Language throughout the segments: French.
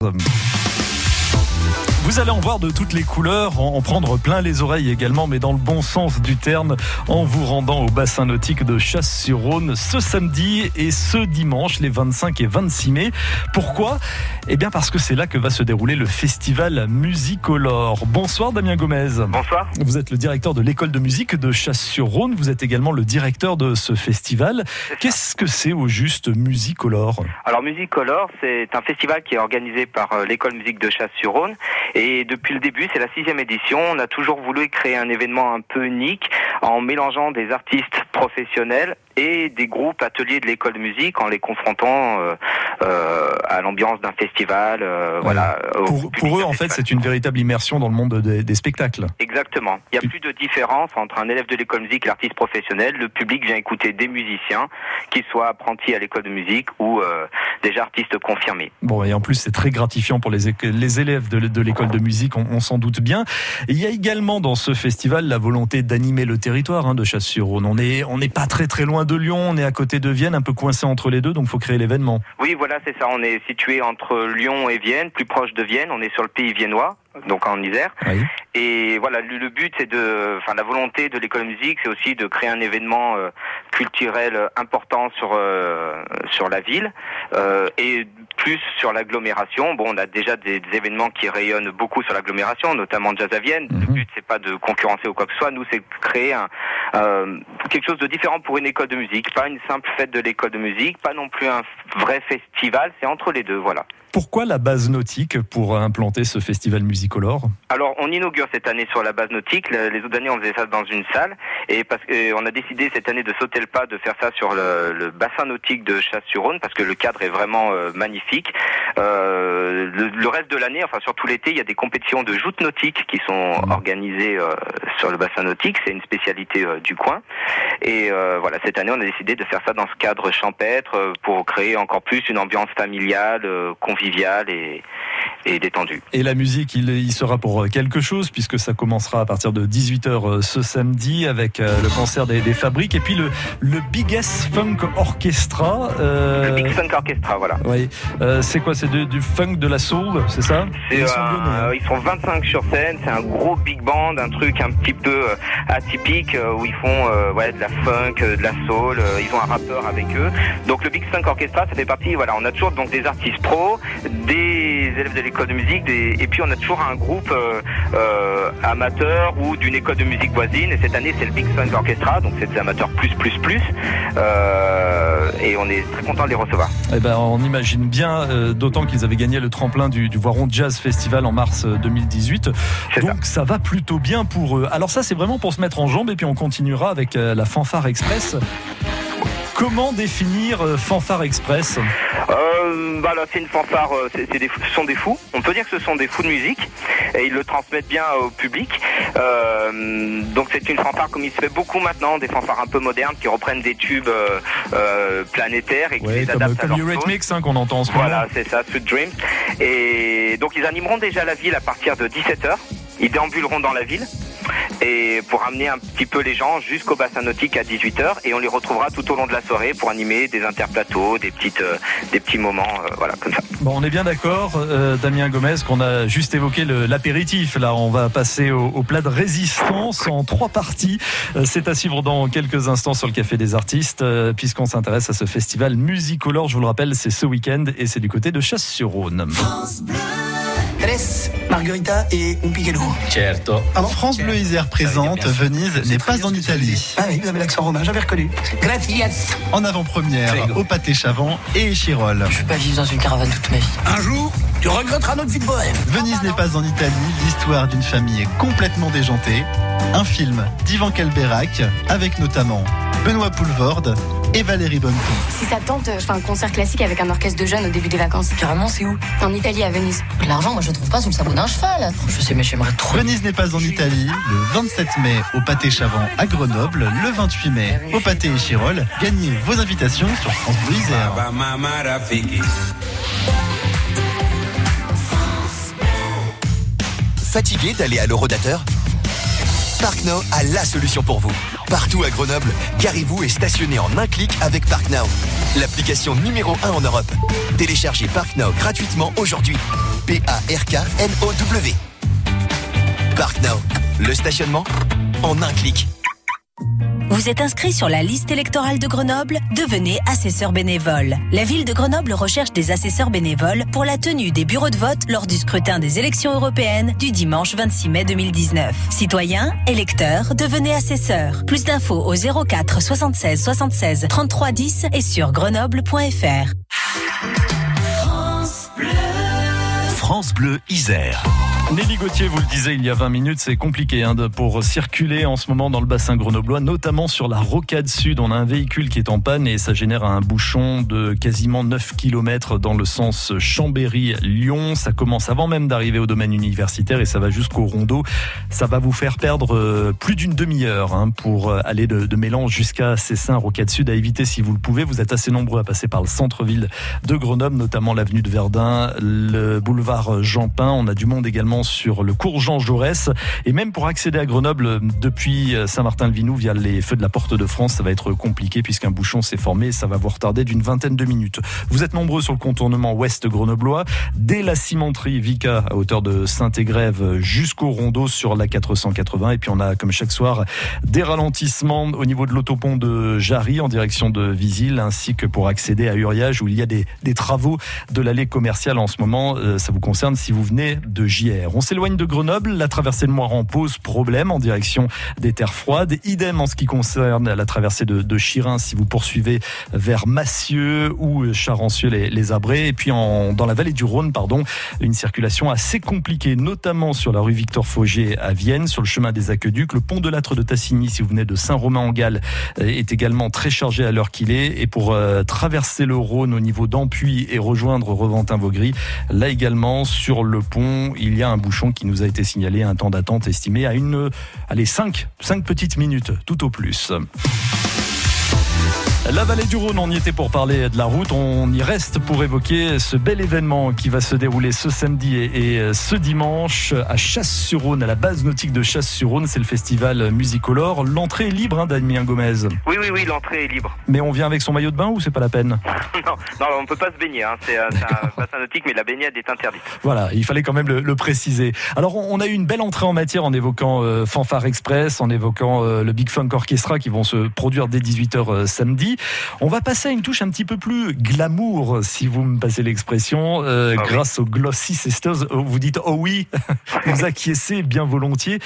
them. Vous allez en voir de toutes les couleurs, en prendre plein les oreilles également, mais dans le bon sens du terme, en vous rendant au bassin nautique de Chasse-sur-Rhône ce samedi et ce dimanche, les 25 et 26 mai. Pourquoi? Eh bien parce que c'est là que va se dérouler le festival Musicolore. Bonsoir Damien Gomez. Bonsoir. Vous êtes le directeur de l'école de musique de Chasse-sur-Rhône. Vous êtes également le directeur de ce festival. Qu'est-ce que c'est au juste Musicolore? Alors Musicolore, c'est un festival qui est organisé par euh, l'école musique de Chasse-sur-Rhône et depuis le début, c'est la sixième édition, on a toujours voulu créer un événement un peu unique en mélangeant des artistes professionnels et des groupes ateliers de l'école de musique en les confrontant euh, euh, à l'ambiance d'un festival. Euh, voilà. Pour, pour eux, en fait, c'est une véritable immersion dans le monde des, des spectacles. Exactement. Il n'y a plus de différence entre un élève de l'école de musique et l'artiste professionnel. Le public vient écouter des musiciens, qu'ils soient apprentis à l'école de musique ou déjà artistes confirmés. Bon, et en plus, c'est très gratifiant pour les, les élèves de, de l'école de musique, on, on s'en doute bien. Et il y a également dans ce festival la volonté d'animer le territoire hein, de Chasse-sur-Rhône. On n'est on n'est pas très très loin de Lyon, on est à côté de Vienne, un peu coincé entre les deux, donc il faut créer l'événement. Oui, voilà, c'est ça. On est situé entre Lyon et Vienne, plus proche de Vienne. On est sur le pays viennois, donc en Isère. Oui. Et voilà, le, le but, c'est de, enfin, la volonté de l'école de musique, c'est aussi de créer un événement euh, culturel important sur euh, sur la ville euh, et plus sur l'agglomération. Bon, on a déjà des, des, événements qui rayonnent beaucoup sur l'agglomération, notamment Jazz à Vienne. Mhm. Le but, c'est pas de concurrencer ou quoi que ce soit. Nous, c'est de créer un, euh, quelque chose de différent pour une école de musique, pas une simple fête de l'école de musique, pas non plus un vrai festival. C'est entre les deux, voilà. Pourquoi la base nautique pour implanter ce festival musicolore? Alors, on inaugure cette année sur la base nautique. Les autres années, on faisait ça dans une salle. Et parce qu'on a décidé cette année de sauter le pas, de faire ça sur le, bassin nautique de Chasse-sur-Rhône, parce que le cadre est vraiment euh, magnifique. Euh, le, reste de l'année, enfin surtout l'été, il y a des compétitions de joutes nautiques qui sont organisées euh, sur le bassin nautique. C'est une spécialité du coin. Et voilà, cette année, on a décidé de faire ça dans ce cadre champêtre pour créer encore plus une ambiance familiale, conviviale et, et détendue. Et la musique, il y sera pour quelque chose, puisque ça commencera à partir de 18h ce samedi avec euh, le concert des, des fabriques et puis le, le Biggest Funk Orchestra. Euh... Le Big Funk Orchestra, voilà. Oui. Euh, c'est quoi C'est du funk, de la soul, c'est ça? Ils, sont euh, ils, sont 25 sur scène, c'est un gros big band, un truc un petit peu euh, atypique où ils font ouais, de la funk, de la soul, ils ont un rappeur avec eux. Donc le Big Funk Orchestra, ça fait partie, voilà, on a toujours donc des artistes pros, des élèves de l'école de musique, des... et puis on a toujours un groupe euh, amateur ou d'une école de musique voisine. Et cette année, c'est le Big Orchestra, donc c'est des amateurs plus, plus, plus. Euh, et on est très content de les recevoir. Eh ben, on imagine bien, euh, d'autant qu'ils avaient gagné le tremplin du, du Voiron Jazz Festival en mars 2018. Donc ça. ça. va plutôt bien pour eux. Alors ça, c'est vraiment pour se mettre en jambe, et puis on continuera avec euh, la Fanfare Express. Comment définir euh, Fanfare Express? Euh, bah là, c'est une fanfare, euh, c'est, des, ce sont des fous. On peut dire que ce sont des fous de musique et ils le transmettent bien au public. Euh, donc c'est une fanfare comme il se fait beaucoup maintenant, des fanfares un peu modernes qui reprennent des tubes euh, euh planétaires et qui ouais, les comme, adaptent comme à leur Eurythmics hein, qu'on entend en ce moment. Voilà, c'est ça, Sweet Dreams. Et donc ils animeront déjà la ville à partir de 17h. Ils déambuleront dans la ville et pour amener un petit peu les gens jusqu'au bassin nautique à 18h et on les retrouvera tout au long de la soirée pour animer des interplateaux, des petites euh, des petits moments euh, voilà comme ça. Bon, on est bien d'accord euh, Damien Gomez qu'on a juste évoqué le, l'apéritif là, on va passer au, au, plat de résistance en trois parties. Euh, c'est à suivre dans quelques instants sur le café des artistes euh, puisqu'on s'intéresse à ce festival Musicolore, je vous le rappelle, c'est ce week-end et c'est du côté de Chasse-sur-Rhône. Tres, Margarita et un piquelo. Certo. Pardon France Bleu Isère présente Venise n'est pas en Italie. Ah oui, vous avez l'accent romain, j'avais reconnu. Gracias. En avant-première, au pâté Chavant et Chirol. Je vais pas vivre dans une caravane toute ma vie. Un jour, tu regretteras notre vie de bohème. Venise n'est pas en Italie, l'histoire d'une famille complètement déjantée. Un film d'Ivan Calberac, avec notamment Benoît Poulvorde et Valérie Bonneton. Si ça tente, je fais un concert classique avec un orchestre de jeunes au début des vacances. Carrément, c'est où? En Italie, à Venise. L'argent, moi, je trouve pas sous le sabot d'un cheval. Je sais, mais j'aimerais trop. Venise n'est pas en Italie. Le 27 mai au Pâté Chavant à Grenoble. Le 28 mai au Pâté Échirol. Gagnez vos invitations sur France Bleu Isère. Fatigué d'aller à l'Eurodateur? ParkNow a la solution pour vous. Partout à Grenoble, garez-vous et stationnez en un clic avec ParkNow. L'application numéro 1 en Europe. Téléchargez ParkNow gratuitement aujourd'hui. P-A-R-K-N-O-W. ParkNow, le stationnement en un clic. Vous êtes inscrit sur la liste électorale de Grenoble? Devenez assesseur bénévole. La ville de Grenoble recherche des assesseurs bénévoles pour la tenue des bureaux de vote lors du scrutin des élections européennes du dimanche 26 mai 2019. Citoyens, électeurs, devenez assesseurs. Plus d'infos au 04 76 76 33 10 et sur grenoble.fr. France Bleu. Isère. Nelly Gauthier vous le disait il y a 20 minutes, c'est compliqué hein, pour circuler en ce moment dans le bassin grenoblois, notamment sur la rocade sud. On a un véhicule qui est en panne et ça génère un bouchon de quasiment 9 km dans le sens Chambéry-Lyon. Ça commence avant même d'arriver au domaine universitaire et ça va jusqu'au rondeau. Ça va vous faire perdre euh, plus d'une demi-heure hein, pour euh, aller de, Mélange jusqu'à Cessin, rocade sud, à éviter si vous le pouvez. Vous êtes assez nombreux à passer par le centre-ville de Grenoble, notamment l'avenue de Verdun, le boulevard Jean Pin. On a du monde également sur le cours Jean Jaurès. Et même pour accéder à Grenoble depuis Saint-Martin-le-Vinou via les feux de la Porte de France, ça va être compliqué puisqu'un bouchon s'est formé et ça va vous retarder d'une vingtaine de minutes. Vous êtes nombreux sur le contournement ouest grenoblois, dès la cimenterie Vica à hauteur de Saint-Égrève jusqu'au rondeau sur la 480. Et puis on a, comme chaque soir, des ralentissements au niveau de l'autopont de Jarry en direction de Visil, ainsi que pour accéder à Uriage où il y a des, des travaux de l'allée commerciale en ce moment. Euh, ça vous concerne si vous venez de JR. On s'éloigne de Grenoble. La traversée de Moiran pose problème en direction des terres froides. Idem en ce qui concerne la traversée de, Chirin si vous poursuivez vers Massieux ou Charancieux les, les Abrés. Et puis dans la vallée du Rhône, pardon, une circulation assez compliquée, notamment sur la rue Victor Fauger à Vienne, sur le chemin des Aqueducs. Le pont de l'Âtre de Tassigny, si vous venez de Saint-Romain-en-Galles, est également très chargé à l'heure qu'il est. Et pour euh, traverser le Rhône au niveau d'Ampuy et rejoindre Reventin-Vaugry, là également sur le pont, il y a un bouchon qui nous a été signalé, un temps d'attente estimé à une, allez, 5, 5 petites minutes, tout au plus. La vallée du Rhône, on y était pour parler de la route. On y reste pour évoquer ce bel événement qui va se dérouler ce samedi et ce dimanche à Chasse-sur-Rhône, à la base nautique de Chasse-sur-Rhône. C'est le festival Musicolore. L'entrée est libre, hein, Damien Gomez. Oui, oui, oui, l'entrée est libre. Mais on vient avec son maillot de bain ou c'est pas la peine? Non, non, on peut pas se baigner. Hein. C'est un bassin nautique, mais la baignade est interdite. Voilà, il fallait quand même le, préciser. Alors, on a eu une belle entrée en matière en évoquant euh, Fanfare Express, en évoquant euh, le Big Funk Orchestra qui vont se produire dès 18h euh, samedi. On va passer à une touche un petit peu plus glamour, si vous me passez l'expression, euh, ah grâce aux Glossy Sisters. Oh, vous dites oh oui, vous acquiescez bien volontiers.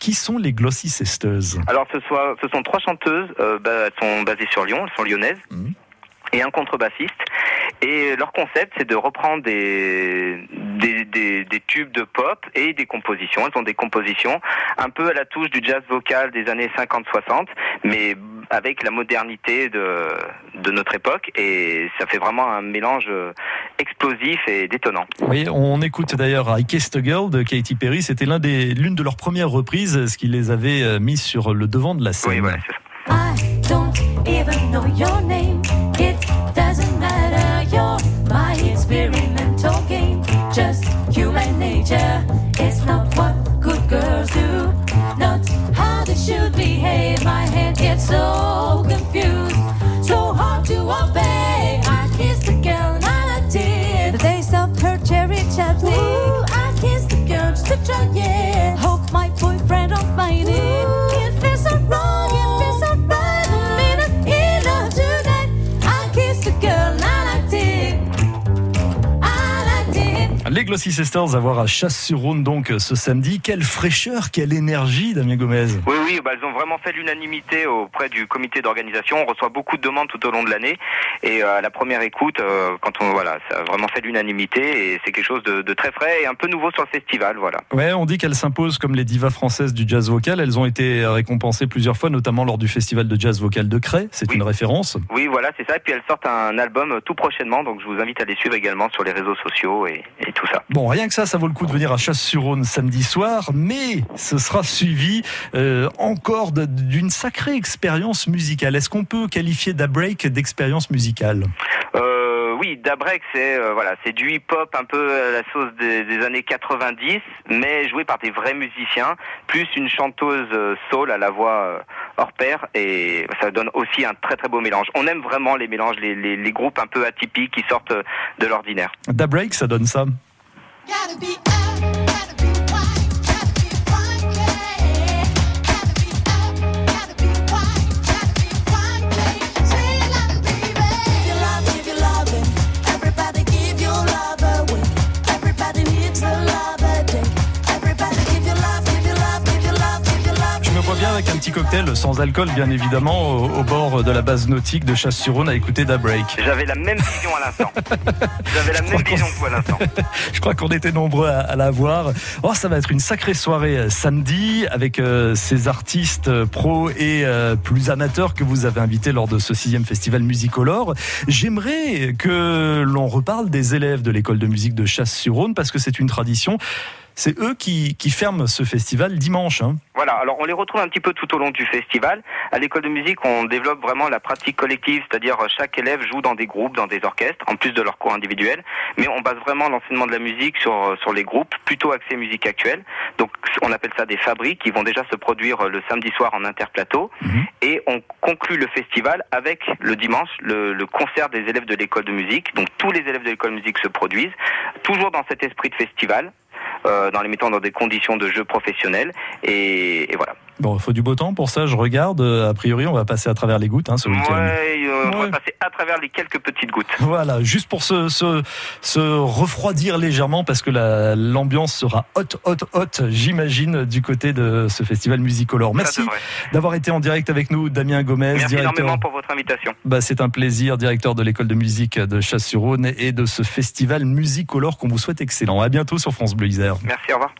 Qui sont les Glossy Sisters? Alors ce, soit, ce sont trois chanteuses, euh, bah, elles sont basées sur Lyon, elles sont lyonnaises. Mmh. Et un contrebassiste. Et leur concept, c'est de reprendre des, des, des, des, tubes de pop et des compositions. Elles ont des compositions un peu à la touche du jazz vocal des années 50-60, mais avec la modernité de, de notre époque et ça fait vraiment un mélange explosif et détonnant. Oui, on écoute d'ailleurs I Kissed a Girl de Katy Perry, c'était l'un des l'une de leurs premières reprises, ce qui les avait euh, mis sur le devant de la scène. Oui, voilà, c'est ça. I don't even know your name. Glossy Sisters à voir à Chasse-sur-Rhône donc ce samedi. Quelle fraîcheur, quelle énergie, Damien Gomez. Oui, oui, bah, elles ont vraiment fait l'unanimité auprès du comité d'organisation. On reçoit beaucoup de demandes tout au long de l'année. Et euh, la première écoute, euh, quand on voilà, ça a vraiment fait l'unanimité et c'est quelque chose de, de, très frais et un peu nouveau sur le festival, voilà. Ouais, on dit qu'elles s'imposent comme les divas françaises du jazz vocal. Elles ont été récompensées plusieurs fois, notamment lors du festival de jazz vocal de Cray. C'est oui. une référence. Oui, voilà, c'est ça. Et puis elles sortent un album tout prochainement, donc je vous invite à les suivre également sur les réseaux sociaux et, et tout ça. Bon, rien que ça, ça vaut le coup de venir à Chasse-sur-Rhône samedi soir, mais ce sera suivi euh, encore d'une sacrée expérience musicale. Est-ce qu'on peut qualifier d'A Break d'expérience musicale? Euh, Oui, Dabrek, c'est euh, voilà, c'est du hip-hop un peu à la sauce des, des années 90, mais joué par des vrais musiciens, plus une chanteuse soul à la voix hors pair, et ça donne aussi un très très beau mélange. On aime vraiment les mélanges, les, les, les groupes un peu atypiques qui sortent de l'ordinaire. Da Break, ça donne ça? Gotta be avec un petit cocktail sans alcool, bien évidemment, au, au bord de la base nautique de Chasse-sur-Rhône à écouter Da Break. J'avais la même vision à l'instant. J'avais la même vision que vous à l'instant. Je crois qu'on était nombreux à, à la voir. Oh, ça va être une sacrée soirée euh, samedi avec euh, ces artistes euh, pros et euh, plus amateurs que vous avez invités lors de ce sixième festival Musicolore. J'aimerais que l'on reparle des élèves de l'école de musique de Chasse-sur-Rhône parce que c'est une tradition. C'est eux qui, qui ferment ce festival dimanche. hein. Voilà, alors on les retrouve un petit peu tout au long du festival. À l'école de musique, on développe vraiment la pratique collective, c'est-à-dire euh, chaque élève joue dans des groupes, dans des orchestres, en plus de leurs cours individuels. Mais on base vraiment l'enseignement de la musique sur, euh, sur les groupes, plutôt axé musique actuelle. Donc on appelle ça des fabriques qui vont déjà se produire euh, le samedi soir en interplateau. Et on conclut le festival avec le dimanche le, le concert des élèves de l'école de musique. Donc tous les élèves de l'école de musique se produisent, toujours dans cet esprit de festival. Euh, dans les mettant dans des conditions de jeu professionnels et, et voilà. Bon, il faut du beau temps pour ça, je regarde. Euh, A priori, on va passer à travers les gouttes hein, ce week-end. Ouais, euh, on va passer à travers les quelques petites gouttes. Voilà, juste pour se, se, se refroidir légèrement parce que la- l'ambiance sera hot, hot, hot, j'imagine, du côté de ce festival Musicolore. Merci d'avoir été en direct avec nous, Damien Gomez, Merci directeur. énormément pour votre invitation. Bah, c'est un plaisir, directeur de l'école de musique de Chasse-sur-Rhône et de ce festival Musicolore qu'on vous souhaite excellent. À bientôt sur France Bleu Isère. Merci, au revoir.